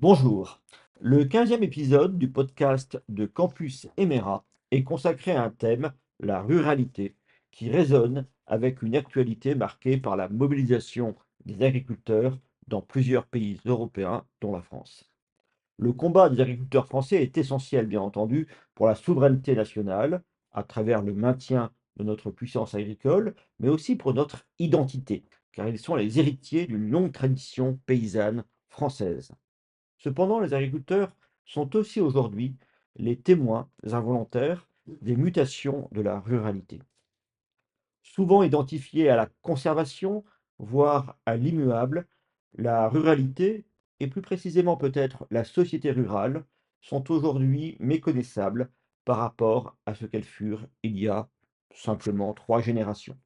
Bonjour. Le quinzième épisode du podcast de Campus Emera est consacré à un thème, la ruralité, qui résonne avec une actualité marquée par la mobilisation des agriculteurs dans plusieurs pays européens, dont la France. Le combat des agriculteurs français est essentiel, bien entendu, pour la souveraineté nationale, à travers le maintien de notre puissance agricole, mais aussi pour notre identité, car ils sont les héritiers d'une longue tradition paysanne française. Cependant, les agriculteurs sont aussi aujourd'hui les témoins involontaires des mutations de la ruralité. Souvent identifiée à la conservation, voire à l'immuable, la ruralité, et plus précisément peut-être la société rurale, sont aujourd'hui méconnaissables par rapport à ce qu'elles furent il y a simplement trois générations.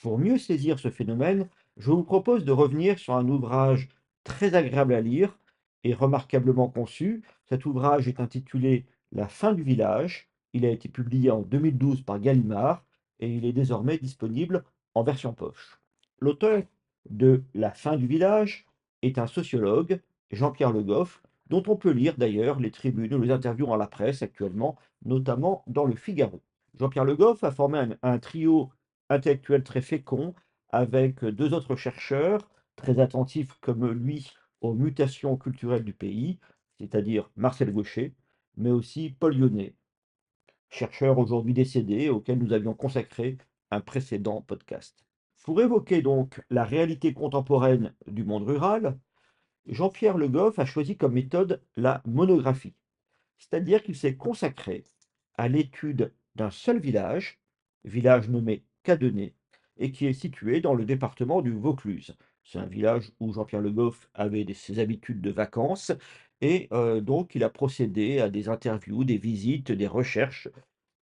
Pour mieux saisir ce phénomène, je vous propose de revenir sur un ouvrage très agréable à lire remarquablement conçu. Cet ouvrage est intitulé La fin du village. Il a été publié en 2012 par Gallimard et il est désormais disponible en version poche. L'auteur de La fin du village est un sociologue, Jean-Pierre Le Goff, dont on peut lire d'ailleurs les tribunes ou les interviews dans la presse actuellement, notamment dans le Figaro. Jean-Pierre Le Goff a formé un trio intellectuel très fécond avec deux autres chercheurs très attentifs comme lui aux mutations culturelles du pays, c'est-à-dire Marcel Gaucher, mais aussi Paul Lyonnais, chercheur aujourd'hui décédé auquel nous avions consacré un précédent podcast. Pour évoquer donc la réalité contemporaine du monde rural, Jean-Pierre Le Goff a choisi comme méthode la monographie, c'est-à-dire qu'il s'est consacré à l'étude d'un seul village, village nommé Cadenet, et qui est situé dans le département du Vaucluse. C'est un village où Jean-Pierre Le Goff avait ses habitudes de vacances et euh, donc il a procédé à des interviews, des visites, des recherches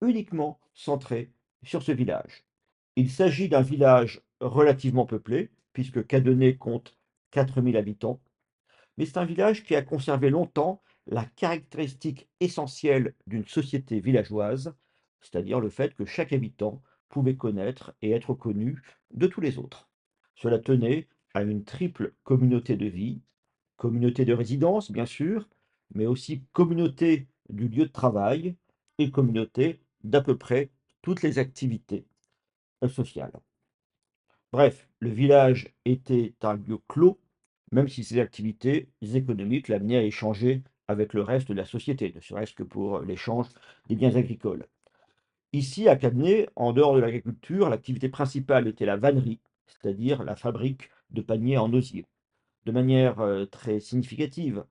uniquement centrées sur ce village. Il s'agit d'un village relativement peuplé, puisque Cadenet compte 4000 habitants, mais c'est un village qui a conservé longtemps la caractéristique essentielle d'une société villageoise, c'est-à-dire le fait que chaque habitant pouvait connaître et être connu de tous les autres. Cela tenait à une triple communauté de vie, communauté de résidence bien sûr, mais aussi communauté du lieu de travail et communauté d'à peu près toutes les activités euh, sociales. Bref, le village était un lieu clos, même si ses activités économiques l'amenaient à échanger avec le reste de la société, ne serait-ce que pour l'échange des biens agricoles. Ici, à Cadenet, en dehors de l'agriculture, l'activité principale était la vannerie, c'est-à-dire la fabrique de paniers en osier. De manière euh, très significative,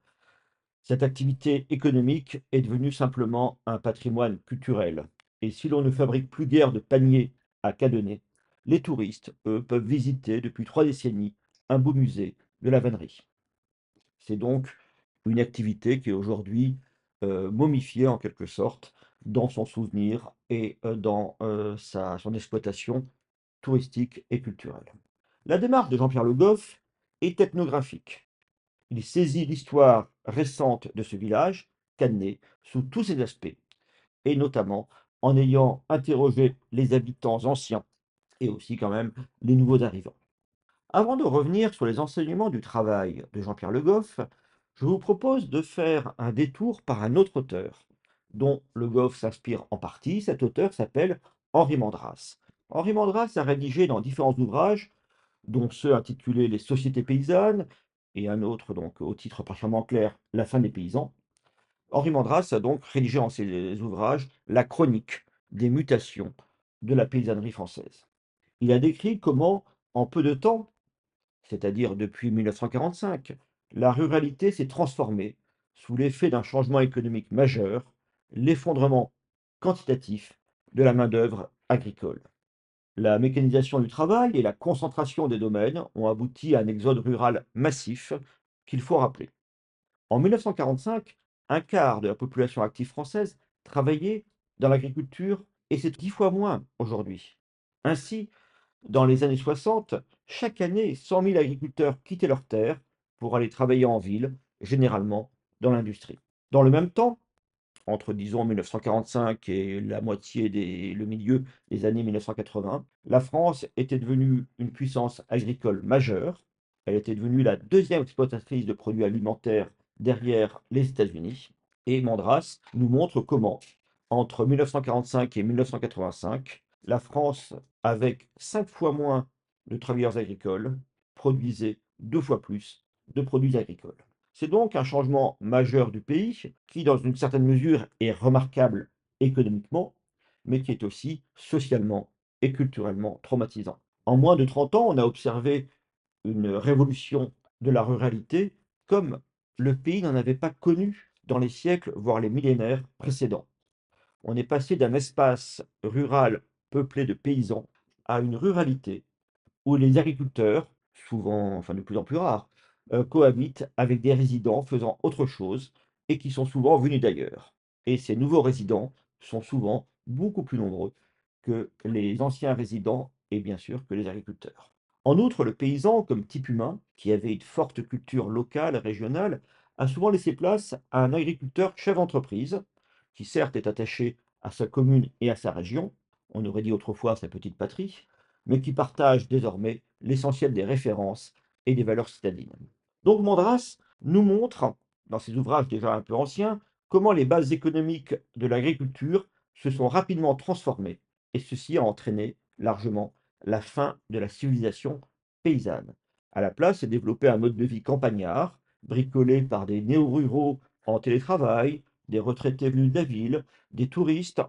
cette activité économique est devenue simplement un patrimoine culturel. Et si l'on ne fabrique plus guère de paniers à Cadenet, les touristes, eux, peuvent visiter depuis trois décennies un beau musée de la vannerie. C'est donc une activité qui est aujourd'hui euh, momifiée en quelque sorte dans son souvenir et euh, dans son exploitation touristique et culturelle. La démarche de Jean-Pierre Le Goff est ethnographique. Il saisit l'histoire récente de ce village, Cadenet, sous tous ses aspects, et notamment en ayant interrogé les habitants anciens et aussi quand même les nouveaux arrivants. Avant de revenir sur les enseignements du travail de Jean-Pierre Le Goff, je vous propose de faire un détour par un autre auteur, dont Le Goff s'inspire en partie. Cet auteur s'appelle Henri Mandras. Henri Mandras a rédigé dans différents ouvrages, dont ceux intitulés Les sociétés paysannes, et un autre donc au titre particulièrement clair, La fin des paysans. Henri Mandras a donc rédigé en ses ouvrages la chronique des mutations de la paysannerie française. Il a décrit comment, en peu de temps, c'est-à-dire depuis 1945, la ruralité s'est transformée sous l'effet d'un changement économique majeur, l'effondrement quantitatif de la main-d'œuvre agricole. La mécanisation du travail et la concentration des domaines ont abouti à un exode rural massif qu'il faut rappeler. En 1945, un quart de la population active française travaillait dans l'agriculture et c'est dix fois moins aujourd'hui. Ainsi, dans les années 60, chaque année, 100 000 agriculteurs quittaient leurs terres pour aller travailler en ville, généralement dans l'industrie. Dans le même temps, entre disons 1945 et la moitié des, le milieu des années 1980, la France était devenue une puissance agricole majeure. Elle était devenue la deuxième exploitatrice de produits alimentaires derrière les États-Unis. Et Mandras nous montre comment, entre 1945 et 1985, la France, avec cinq fois moins de travailleurs agricoles, produisait deux fois plus de produits agricoles. C'est donc un changement majeur du pays qui, dans une certaine mesure, est remarquable économiquement, mais qui est aussi socialement et culturellement traumatisant. En moins de 30 ans, on a observé une révolution de la ruralité comme le pays n'en avait pas connu dans les siècles, voire les millénaires précédents. On est passé d'un espace rural peuplé de paysans à une ruralité où les agriculteurs, souvent, enfin de plus en plus rares, euh, cohabitent avec des résidents faisant autre chose et qui sont souvent venus d'ailleurs. Et ces nouveaux résidents sont souvent beaucoup plus nombreux que les anciens résidents et bien sûr que les agriculteurs. En outre, le paysan, comme type humain, qui avait une forte culture locale, régionale, a souvent laissé place à un agriculteur chef d'entreprise, qui certes est attaché à sa commune et à sa région, on aurait dit autrefois sa petite patrie, mais qui partage désormais l'essentiel des références et des valeurs citadines. Donc Mandras nous montre, dans ses ouvrages déjà un peu anciens, comment les bases économiques de l'agriculture se sont rapidement transformées, et ceci a entraîné largement la fin de la civilisation paysanne. À la place s'est développé un mode de vie campagnard, bricolé par des néo-ruraux en télétravail, des retraités venus de la ville, des touristes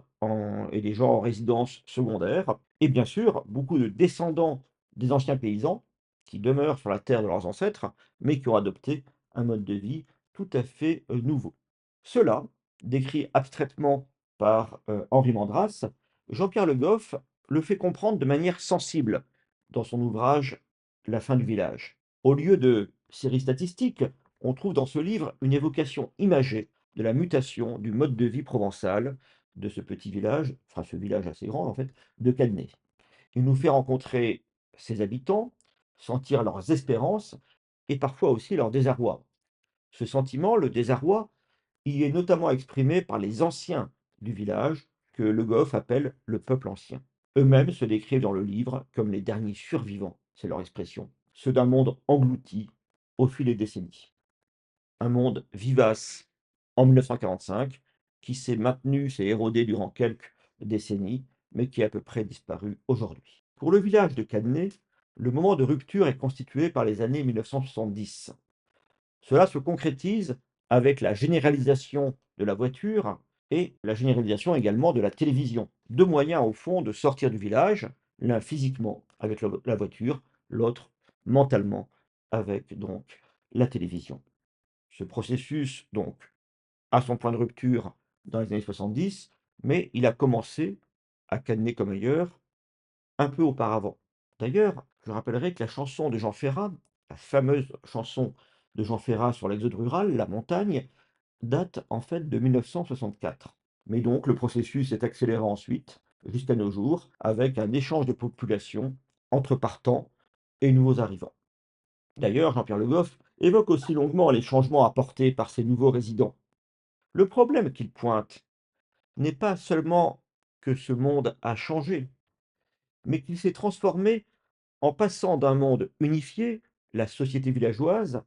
et des gens en résidence secondaire, et bien sûr beaucoup de descendants des anciens paysans qui demeurent sur la terre de leurs ancêtres, mais qui ont adopté un mode de vie tout à fait nouveau. Cela, décrit abstraitement par Henri Mandras, Jean-Pierre Le Goff le fait comprendre de manière sensible dans son ouvrage La fin du village. Au lieu de séries statistiques, on trouve dans ce livre une évocation imagée de la mutation du mode de vie provençal de ce petit village, enfin ce village assez grand en fait, de Cadney. Il nous fait rencontrer ses habitants, sentir leurs espérances et parfois aussi leur désarroi. Ce sentiment, le désarroi, y est notamment exprimé par les anciens du village que Le Goff appelle le peuple ancien. Eux-mêmes se décrivent dans le livre comme les derniers survivants, c'est leur expression, ceux d'un monde englouti au fil des décennies. Un monde vivace en 1945, qui s'est maintenu, s'est érodé durant quelques décennies, mais qui a à peu près disparu aujourd'hui. Pour le village de Cadney, le moment de rupture est constitué par les années 1970. Cela se concrétise avec la généralisation de la voiture et la généralisation également de la télévision. Deux moyens au fond de sortir du village, l'un physiquement avec la voiture, l'autre mentalement avec donc la télévision. Ce processus donc a son point de rupture dans les années 70, mais il a commencé à Cadenet comme ailleurs un peu auparavant. D'ailleurs, je rappellerai que la chanson de Jean Ferrat, la fameuse chanson de Jean Ferrat sur l'exode rural, La montagne, date en fait de 1964. Mais donc le processus est accéléré ensuite, jusqu'à nos jours, avec un échange de population entre partants et nouveaux arrivants. D'ailleurs, Jean-Pierre Le Goff évoque aussi longuement les changements apportés par ces nouveaux résidents. Le problème qu'il pointe n'est pas seulement que ce monde a changé, mais qu'il s'est transformé en passant d'un monde unifié, la société villageoise,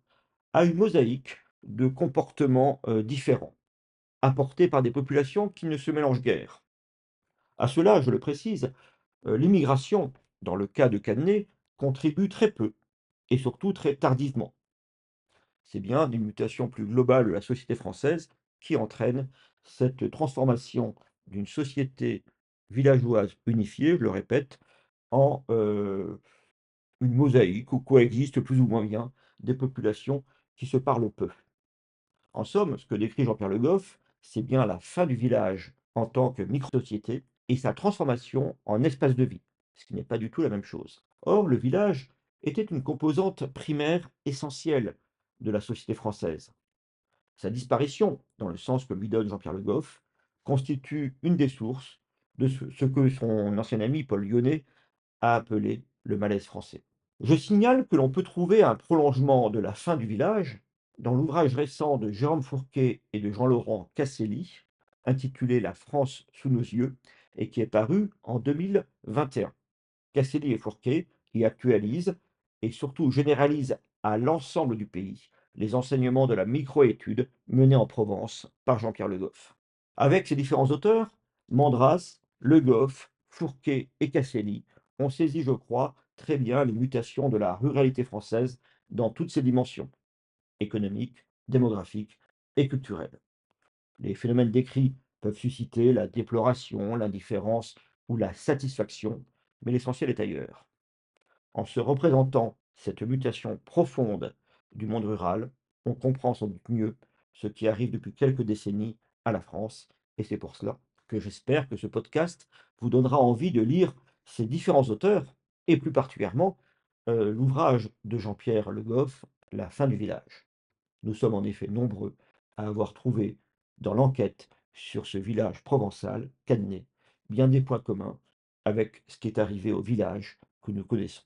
à une mosaïque de comportements euh, différents, apportés par des populations qui ne se mélangent guère. À cela, je le précise, euh, l'immigration, dans le cas de Canet, contribue très peu, et surtout très tardivement. C'est bien une mutation plus globale de la société française qui entraîne cette transformation d'une société villageoise unifiée, je le répète, en euh, une mosaïque où coexistent plus ou moins bien des populations qui se parlent peu. En somme, ce que décrit Jean-Pierre Le Goff, c'est bien la fin du village en tant que micro-société et sa transformation en espace de vie, ce qui n'est pas du tout la même chose. Or, le village était une composante primaire essentielle de la société française. Sa disparition, dans le sens que lui donne Jean-Pierre Le Goff, constitue une des sources de ce que son ancien ami Paul Lyonnais a appelé le malaise français. Je signale que l'on peut trouver un prolongement de la fin du village dans l'ouvrage récent de Jérôme Fourquet et de Jean-Laurent Casselli, intitulé La France sous nos yeux, et qui est paru en 2021. Casselli et Fourquet y actualisent et surtout généralisent à l'ensemble du pays les enseignements de la microétude menée en Provence par Jean-Pierre Le Goff. Avec ces différents auteurs, Mandras, Le Goff, Fourquet et Casselli ont saisi, je crois, très bien les mutations de la ruralité française dans toutes ses dimensions économiques, démographiques et culturelles. Les phénomènes décrits peuvent susciter la déploration, l'indifférence ou la satisfaction, mais l'essentiel est ailleurs. En se représentant cette mutation profonde du monde rural, on comprend sans doute mieux ce qui arrive depuis quelques décennies à la France, et c'est pour cela que j'espère que ce podcast vous donnera envie de lire ces différents auteurs, et plus particulièrement l'ouvrage de Jean-Pierre Le Goff, La fin du village. Nous sommes en effet nombreux à avoir trouvé dans l'enquête sur ce village provençal, Cadenet, bien des points communs avec ce qui est arrivé au village que nous connaissons.